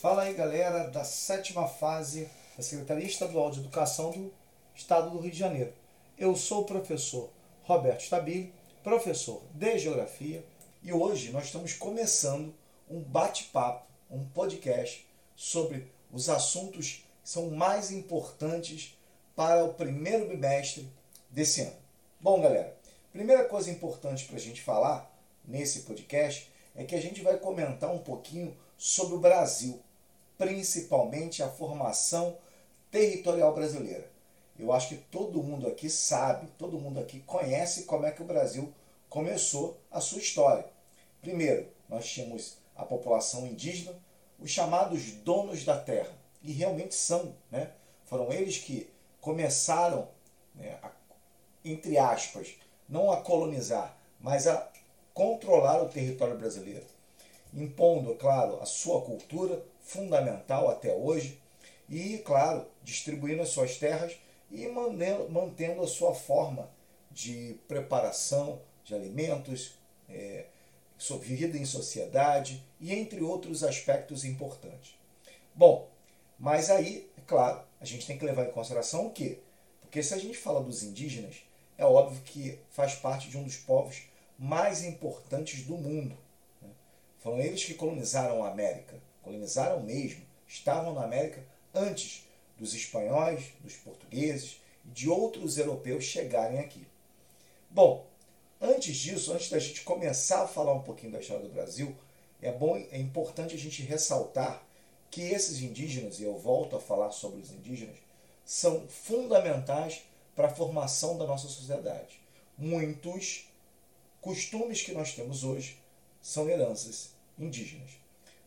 Fala aí galera da sétima fase da Secretaria Estadual de Educação do Estado do Rio de Janeiro. Eu sou o professor Roberto Stabile, professor de Geografia, e hoje nós estamos começando um bate-papo, um podcast sobre os assuntos que são mais importantes para o primeiro bimestre desse ano. Bom, galera, primeira coisa importante para a gente falar nesse podcast é que a gente vai comentar um pouquinho sobre o Brasil principalmente a formação territorial brasileira. Eu acho que todo mundo aqui sabe, todo mundo aqui conhece como é que o Brasil começou a sua história. Primeiro, nós tínhamos a população indígena, os chamados donos da terra, e realmente são, né? Foram eles que começaram, né, a, entre aspas, não a colonizar, mas a controlar o território brasileiro, impondo, claro, a sua cultura, fundamental até hoje, e, claro, distribuindo as suas terras e mantendo a sua forma de preparação de alimentos, é, vida em sociedade e entre outros aspectos importantes. Bom, mas aí, é claro, a gente tem que levar em consideração o quê? Porque se a gente fala dos indígenas, é óbvio que faz parte de um dos povos mais importantes do mundo. Né? Foram eles que colonizaram a América colonizaram mesmo, estavam na América antes dos espanhóis, dos portugueses e de outros europeus chegarem aqui. Bom, antes disso, antes da gente começar a falar um pouquinho da história do Brasil, é bom, é importante a gente ressaltar que esses indígenas, e eu volto a falar sobre os indígenas, são fundamentais para a formação da nossa sociedade. Muitos costumes que nós temos hoje são heranças indígenas.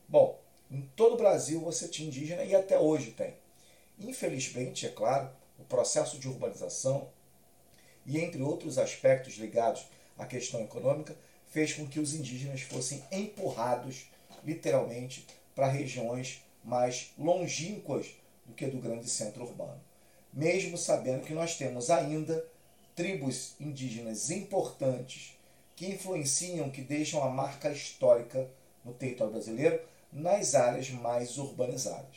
Bom, em todo o Brasil você tinha indígena e até hoje tem. Infelizmente, é claro, o processo de urbanização e entre outros aspectos ligados à questão econômica fez com que os indígenas fossem empurrados, literalmente, para regiões mais longínquas do que do grande centro urbano. Mesmo sabendo que nós temos ainda tribos indígenas importantes que influenciam, que deixam a marca histórica no território brasileiro, nas áreas mais urbanizadas.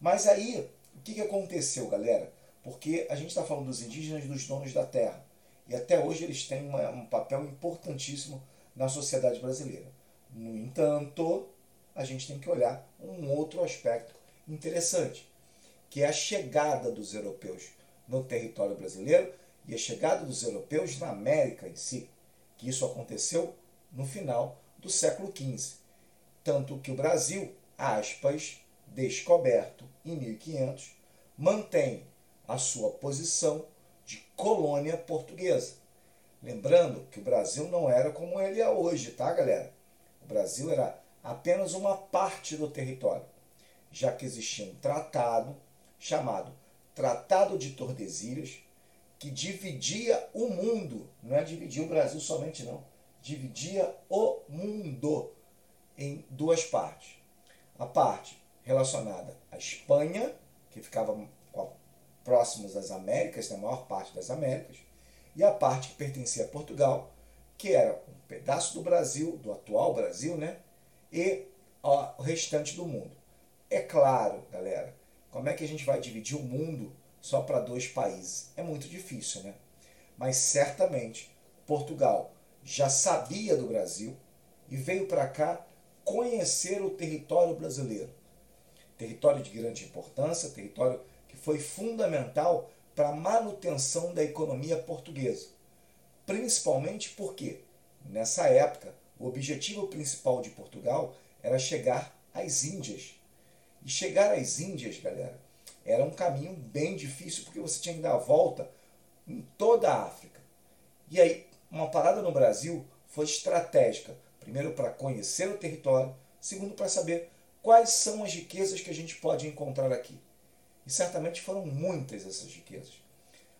Mas aí, o que aconteceu, galera? Porque a gente está falando dos indígenas, dos donos da terra. E até hoje eles têm uma, um papel importantíssimo na sociedade brasileira. No entanto, a gente tem que olhar um outro aspecto interessante, que é a chegada dos europeus no território brasileiro e a chegada dos europeus na América em si, que isso aconteceu no final do século XV. Tanto que o Brasil, aspas, descoberto em 1500, mantém a sua posição de colônia portuguesa. Lembrando que o Brasil não era como ele é hoje, tá, galera? O Brasil era apenas uma parte do território, já que existia um tratado chamado Tratado de Tordesilhas, que dividia o mundo, não é dividir o Brasil somente não, dividia o mundo em duas partes. A parte relacionada à Espanha, que ficava próximos das Américas, na maior parte das Américas, e a parte que pertencia a Portugal, que era um pedaço do Brasil, do atual Brasil, né? E o restante do mundo. É claro, galera, como é que a gente vai dividir o mundo só para dois países? É muito difícil, né? Mas certamente Portugal já sabia do Brasil e veio para cá conhecer o território brasileiro. Território de grande importância, território que foi fundamental para a manutenção da economia portuguesa. Principalmente porque, nessa época, o objetivo principal de Portugal era chegar às Índias. E chegar às Índias, galera, era um caminho bem difícil porque você tinha que dar a volta em toda a África. E aí, uma parada no Brasil foi estratégica Primeiro, para conhecer o território. Segundo, para saber quais são as riquezas que a gente pode encontrar aqui. E certamente foram muitas essas riquezas.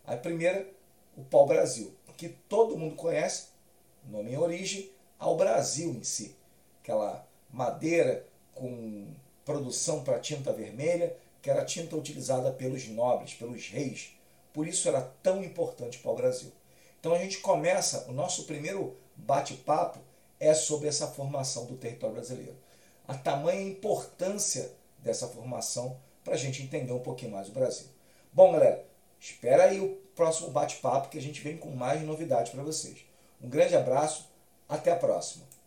A primeira, o pau-brasil, que todo mundo conhece, nome em origem ao Brasil em si. Aquela madeira com produção para tinta vermelha, que era a tinta utilizada pelos nobres, pelos reis. Por isso era tão importante para o Brasil. Então a gente começa o nosso primeiro bate-papo é sobre essa formação do território brasileiro. A tamanha importância dessa formação para a gente entender um pouquinho mais o Brasil. Bom, galera, espera aí o próximo bate-papo que a gente vem com mais novidades para vocês. Um grande abraço, até a próxima.